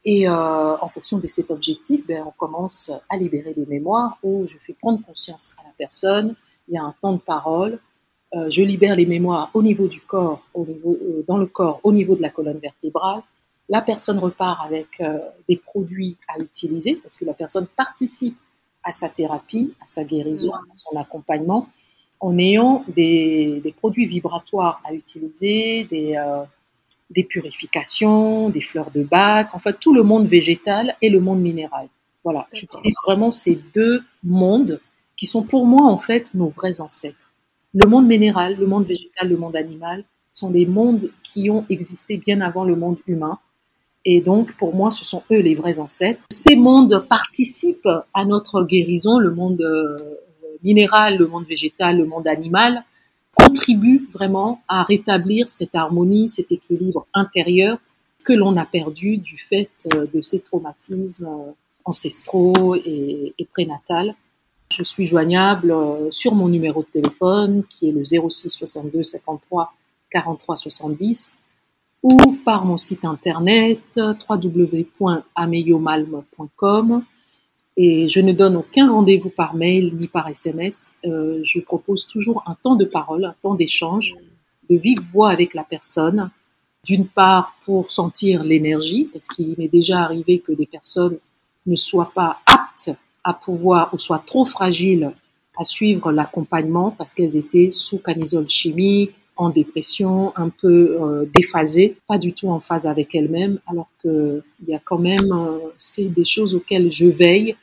et euh, en fonction de cet objectif, ben, on commence à libérer des mémoires où je fais prendre conscience à la personne, il y a un temps de parole, euh, je libère les mémoires au niveau du corps, au niveau, euh, dans le corps, au niveau de la colonne vertébrale. La personne repart avec des produits à utiliser parce que la personne participe à sa thérapie, à sa guérison, à son accompagnement, en ayant des, des produits vibratoires à utiliser, des, euh, des purifications, des fleurs de bac, en fait tout le monde végétal et le monde minéral. Voilà, j'utilise vraiment ces deux mondes qui sont pour moi en fait nos vrais ancêtres. Le monde minéral, le monde végétal, le monde animal sont des mondes qui ont existé bien avant le monde humain et donc, pour moi, ce sont eux les vrais ancêtres. Ces mondes participent à notre guérison, le monde euh, minéral, le monde végétal, le monde animal, contribuent vraiment à rétablir cette harmonie, cet équilibre intérieur que l'on a perdu du fait euh, de ces traumatismes euh, ancestraux et, et prénatales. Je suis joignable sur mon numéro de téléphone qui est le 06 62 53 43 70 ou par mon site internet www.ameyomalm.com et je ne donne aucun rendez-vous par mail ni par SMS. Euh, je propose toujours un temps de parole, un temps d'échange, de vive voix avec la personne. D'une part pour sentir l'énergie, parce qu'il m'est déjà arrivé que des personnes ne soient pas aptes à pouvoir ou soient trop fragiles à suivre l'accompagnement parce qu'elles étaient sous camisole chimique, en dépression, un peu euh, déphasée, pas du tout en phase avec elle-même, alors qu'il y a quand même, euh, c'est des choses auxquelles je veille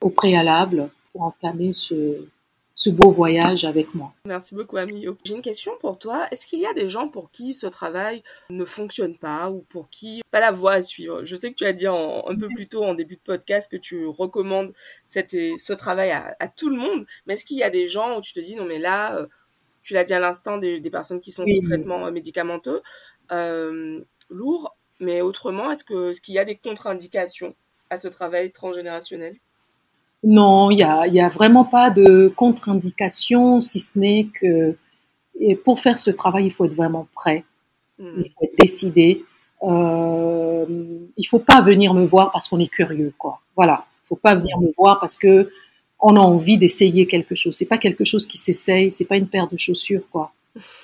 au préalable pour entamer ce, ce beau voyage avec moi. Merci beaucoup, Ami. J'ai une question pour toi. Est-ce qu'il y a des gens pour qui ce travail ne fonctionne pas ou pour qui pas la voie à suivre? Je sais que tu as dit un peu plus tôt en début de podcast que tu recommandes cette, ce travail à, tout le monde, mais est-ce qu'il y a des gens où tu te dis non mais là, euh, tu l'as dit à l'instant, des, personnes qui sont sous traitement euh, médicamenteux, euh, lourd, mais autrement, est-ce qu'il est y a des contre-indications à ce travail transgénérationnel? Non, il n'y a, y a vraiment pas de contre-indication, si ce n'est que et pour faire ce travail, il faut être vraiment prêt, hmm. il faut être décidé. Euh, il faut pas venir me voir parce qu'on est curieux, quoi. Voilà, il faut pas venir me voir parce que on a envie d'essayer quelque chose. C'est pas quelque chose qui s'essaye, c'est pas une paire de chaussures, quoi.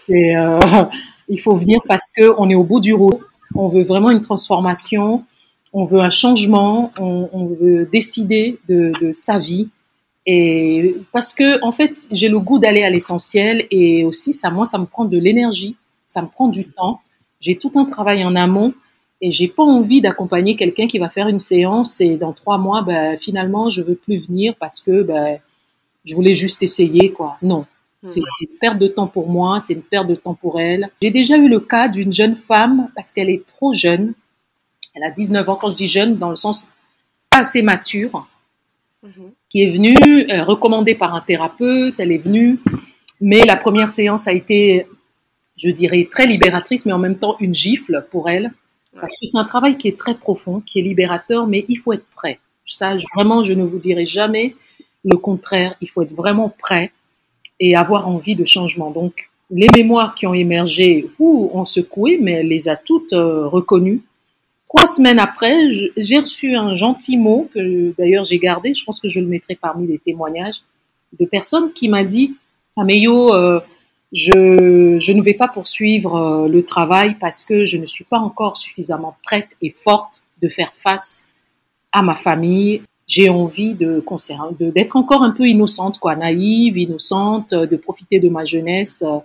Et, euh, il faut venir parce que on est au bout du rouleau, on veut vraiment une transformation on veut un changement, on, veut décider de, sa vie. Et parce que, en fait, j'ai le goût d'aller à l'essentiel et aussi, ça, moi, ça me prend de l'énergie, ça me prend du temps. J'ai tout un travail en amont et j'ai pas envie d'accompagner quelqu'un qui va faire une séance et dans trois mois, ben, finalement, je veux plus venir parce que, ben, je voulais juste essayer, quoi. Non. C'est une perte de temps pour moi, c'est une perte de temps pour elle. J'ai déjà eu le cas d'une jeune femme parce qu'elle est trop jeune elle a 19 ans, quand je dis jeune, dans le sens assez mature, mhm. qui est venue, euh, recommandée par un thérapeute, elle est venue, mais la première séance a été, je dirais, très libératrice, mais en même temps une gifle pour elle, parce que c'est un travail qui est très profond, qui est libérateur, mais il faut être prêt. Ça, vraiment, je ne vous dirai jamais le contraire. Il faut être vraiment prêt et avoir envie de changement. Donc, les mémoires qui ont émergé ou ont secoué, mais elle les a toutes euh, reconnues Trois semaines après, j'ai reçu un gentil mot que d'ailleurs j'ai gardé. Je pense que je le mettrai parmi les témoignages de personnes qui m'a dit euh, je, je ne vais pas poursuivre euh, le travail parce que je ne suis pas encore suffisamment prête et forte de faire face à ma famille. J'ai envie de d'être encore un peu innocente, quoi, naïve, innocente, de profiter de ma jeunesse euh,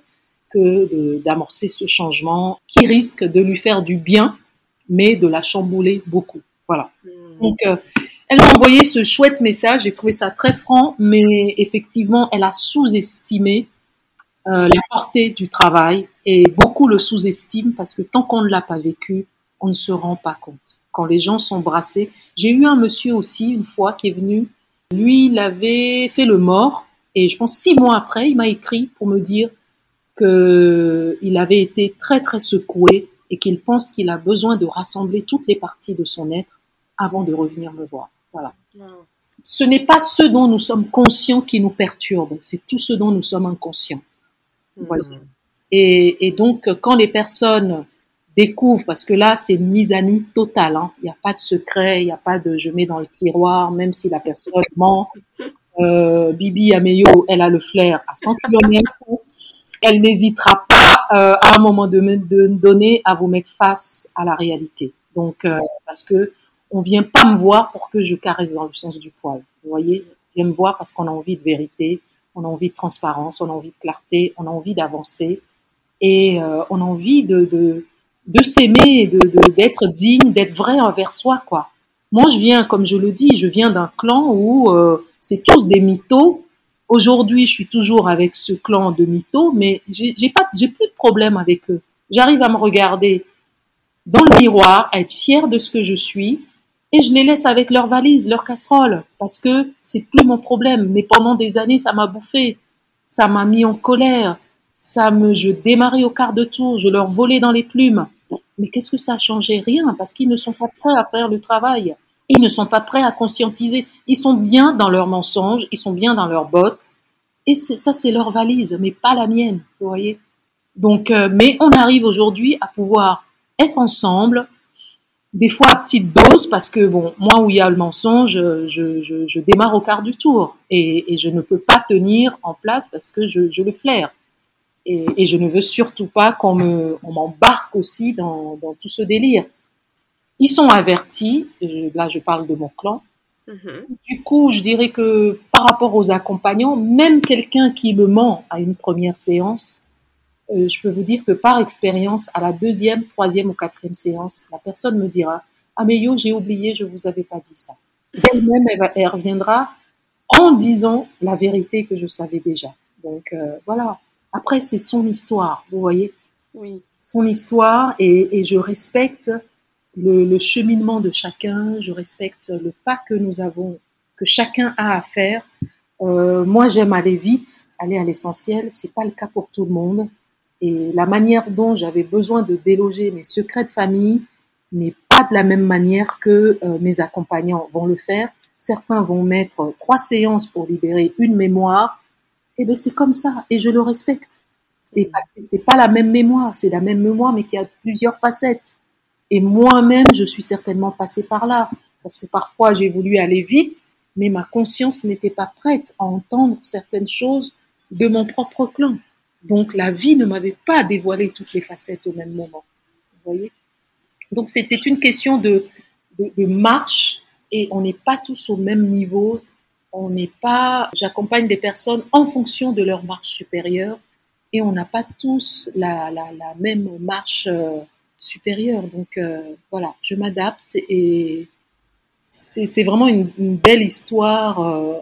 que d'amorcer ce changement qui risque de lui faire du bien mais de la chambouler beaucoup. Voilà. Hmm. Donc, euh, elle m'a envoyé ce chouette message. J'ai trouvé ça très franc, mais effectivement, elle a sous-estimé euh, la portée du travail et beaucoup le sous-estiment parce que tant qu'on ne l'a pas vécu, on ne se rend pas compte. Quand les gens sont brassés, j'ai eu un monsieur aussi une fois qui est venu. Lui, il avait fait le mort et je pense six mois après, il m'a écrit pour me dire que il avait été très très secoué et qu'il pense qu'il a besoin de rassembler toutes les parties de son être avant de revenir me voir. Voilà. Ce n'est pas ce dont nous sommes conscients qui nous perturbe, c'est tout ce dont nous sommes inconscients. Voilà. Hmm. Et, donc, quand les personnes découvrent, parce que là, c'est mise à nu totale, hein. il n'y a pas de secret, il n'y a pas de je mets dans le tiroir, même si la personne ment. Euh, Bibi Ameyo, elle a le flair à 100 km, elle n'hésitera pas euh, à un moment donné à vous mettre face à la réalité. Donc, euh, parce que on vient pas me voir pour que je caresse dans le sens du poil. Vous voyez, on vient me voir parce qu'on a envie de vérité, on a envie de transparence, on a envie de clarté, on a envie d'avancer et euh, on a envie de, de, de s'aimer, de, d'être digne, d'être vrai envers soi, quoi. Moi, je viens, comme je le dis, je viens d'un clan où c'est tous des mythos Aujourd'hui, je suis toujours avec ce clan de mythos, mais j'ai pas, j'ai plus de problème avec eux. J'arrive à me regarder dans le miroir, à être fière de ce que je suis, et je les laisse avec leurs valises, leurs casseroles, parce que c'est plus mon problème. Mais pendant des années, ça m'a bouffé, ça m'a mis en colère, ça me, je démarrais au quart de tour, je leur volais dans les plumes. Mais qu'est-ce que ça a changé? Rien, parce qu'ils ne sont pas prêts à faire le travail. Ils ne sont pas prêts à conscientiser. Ils sont bien dans leurs mensonges, ils sont bien dans leurs bottes. Et ça, c'est leur valise, mais pas la mienne, vous voyez. Donc, euh, mais on arrive aujourd'hui à pouvoir être ensemble, des fois à petite dose, parce que bon, moi où il y a le mensonge, je, je, je démarre au quart du tour et, et, je ne peux pas tenir en place parce que je, je le flaire. Et, et, je ne veux surtout pas qu'on me, on m'embarque aussi dans, dans, tout ce délire. Ils sont avertis, là je parle de mon clan. Mm-hmm. Du coup, je dirais que par rapport aux accompagnants, même quelqu'un qui me ment à une première séance, euh, je peux vous dire que par expérience, à la deuxième, troisième ou quatrième séance, la personne me dira Ah, mais yo, j'ai oublié, je vous avais pas dit ça. Elle-même, elle, elle, reviendra en disant la vérité que je savais déjà. Donc euh, voilà. Après, c'est son histoire, vous voyez Oui. Son histoire et, et je respecte le, le, cheminement de chacun, je respecte le pas que nous avons, que chacun a à faire. Euh, moi, j'aime aller vite, aller à l'essentiel. C'est pas le cas pour tout le monde. Et la manière dont j'avais besoin de déloger mes secrets de famille n'est pas de la même manière que euh, mes accompagnants vont le faire. Certains vont mettre trois séances pour libérer une mémoire. Et eh ben c'est comme ça, et je le respecte. Et c'est pas la même mémoire, c'est la même mémoire, mais qui a plusieurs facettes. Et moi-même, je suis certainement passée par là, parce que parfois j'ai voulu aller vite, mais ma conscience n'était pas prête à entendre certaines choses de mon propre clan. Donc la vie ne m'avait pas dévoilé toutes les facettes au même moment. Vous voyez? Donc c'était une question de, marche et on n'est pas tous au même niveau. On n'est pas. J'accompagne des personnes en fonction de leur marche supérieure et on n'a pas tous la, même marche euh, supérieure. Donc euh, voilà, je m'adapte et c'est vraiment une, une, belle histoire. Euh,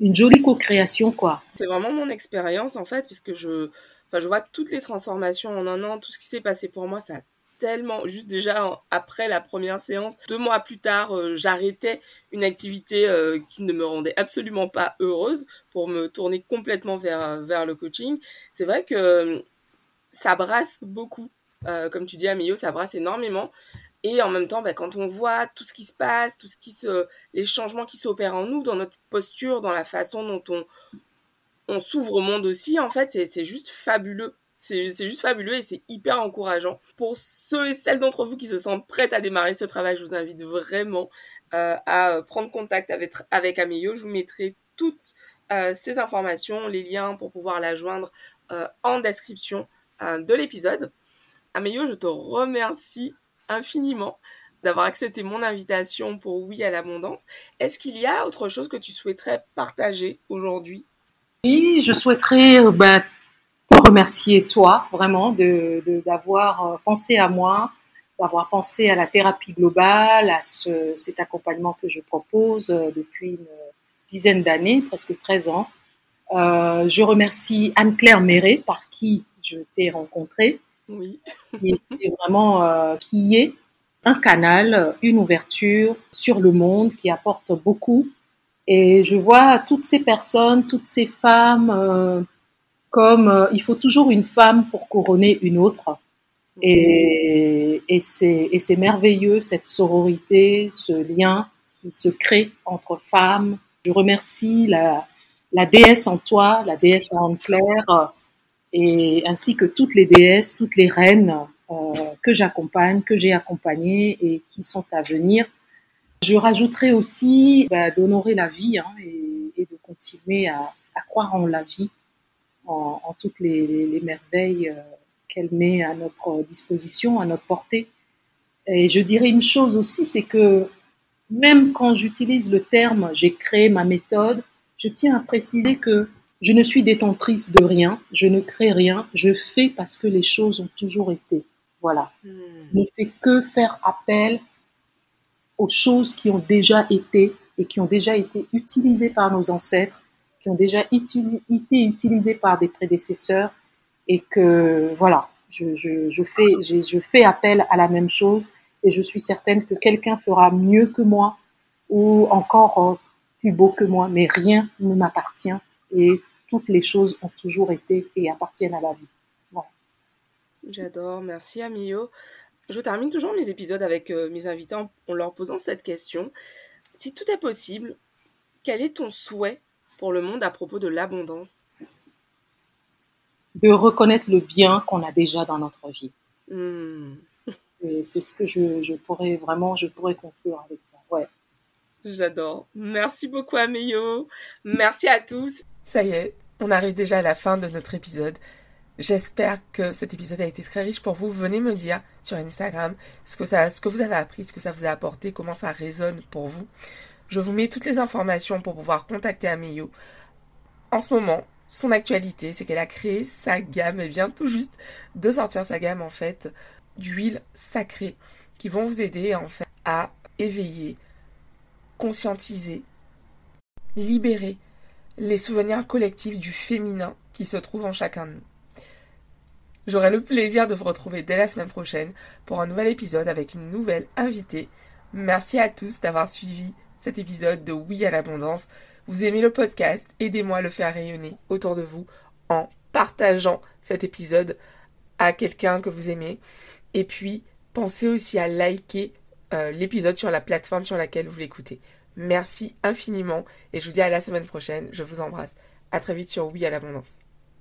une jolie co-création, quoi. C'est vraiment mon expérience, en fait, puisque je, je vois toutes les transformations en un an, tout ce qui s'est passé pour moi, ça a tellement, juste déjà après la première séance, deux mois plus tard, euh, j'arrêtais une activité euh, qui ne me rendait absolument pas heureuse pour me tourner complètement vers, vers le coaching. C'est vrai que euh, ça brasse beaucoup. comme tu dis, Amio, ça brasse énormément. Et en même temps, bah, quand on voit tout ce qui se passe, les changements qui s'opèrent en nous, dans notre posture, dans la façon dont on, s'ouvre au monde aussi, en fait, c'est juste fabuleux. C'est juste fabuleux et c'est hyper encourageant. Pour ceux et celles d'entre vous qui se sentent prêtes à démarrer ce travail, je vous invite vraiment euh, à prendre contact avec, avec. Je vous mettrai toutes euh, ces informations, les liens pour pouvoir la joindre euh, en description euh, de l'épisode. Amélie, je te remercie infiniment d'avoir accepté mon invitation pour Oui à l'abondance. Est-ce qu'il y a autre chose que tu souhaiterais partager aujourd'hui? Oui, je souhaiterais euh, bah, te remercier toi vraiment de, d'avoir euh, pensé à moi, d'avoir pensé à la thérapie globale, à ce, cet accompagnement que je propose euh, depuis une dizaine d'années, presque 13 ans. Je remercie Anne-Claire Méret, par qui je t'ai rencontrée, oui. qui est vraiment euh, qui est un canal, une ouverture sur le monde qui apporte beaucoup. Et je vois toutes ces personnes, toutes ces femmes euh, comme euh, il faut toujours une femme pour couronner une autre. Et, et c'est merveilleux cette sororité, ce lien qui se crée entre femmes. Je remercie la, la déesse en toi, la déesse en Anne-Claire, et ainsi que toutes les déesses, toutes les reines euh, que j'accompagne, que j'ai accompagnées et qui sont à venir. Je rajouterai aussi bah, d'honorer la vie hein, et, de continuer à, croire en la vie, en, toutes les merveilles euh, qu'elle met à notre disposition, à notre portée. Et je dirais une chose aussi, c'est que même quand j'utilise le terme j'ai créé ma méthode, je tiens à préciser que je ne suis détentrice de rien, je ne crée rien, je fais parce que les choses ont toujours été. Voilà. Hmm. Je ne fais que faire appel aux choses qui ont déjà été et qui ont déjà été utilisées par nos ancêtres, qui ont déjà été utilisées par des prédécesseurs et que voilà, je, je, je fais, je, je fais appel à la même chose et je suis certaine que quelqu'un fera mieux que moi ou encore plus beau que moi, mais rien ne m'appartient et toutes les choses ont toujours été et appartiennent à la vie. Voilà. J'adore, merci Amio. Je termine toujours mes épisodes avec euh, mes invités en, leur posant cette question. Si tout est possible, quel est ton souhait pour le monde à propos de l'abondance? De reconnaître le bien qu'on a déjà dans notre vie. Hmm. C'est ce que je, pourrais vraiment, je pourrais conclure avec ça. Ouais. J'adore. Merci beaucoup Améo. Merci à tous. Ça y est, on arrive déjà à la fin de notre épisode. J'espère que cet épisode a été très riche pour vous. Venez me dire sur Instagram ce que, vous avez appris, ce que ça vous a apporté, comment ça résonne pour vous. Je vous mets toutes les informations pour pouvoir contacter Ameyo. En ce moment, son actualité, c'est qu'elle a créé sa gamme. Elle vient tout juste de sortir sa gamme, en fait, d'huiles sacrées qui vont vous aider, en fait, à éveiller, conscientiser, libérer les souvenirs collectifs du féminin qui se trouve en chacun de nous. J'aurai le plaisir de vous retrouver dès la semaine prochaine pour un nouvel épisode avec une nouvelle invitée. Merci à tous d'avoir suivi cet épisode de Oui à l'abondance. Vous aimez le podcast, aidez-moi à le faire rayonner autour de vous en partageant cet épisode à quelqu'un que vous aimez. Et puis, pensez aussi à liker euh, l'épisode sur la plateforme sur laquelle vous l'écoutez. Merci infiniment et je vous dis à la semaine prochaine. Je vous embrasse. À très vite sur Oui à l'abondance.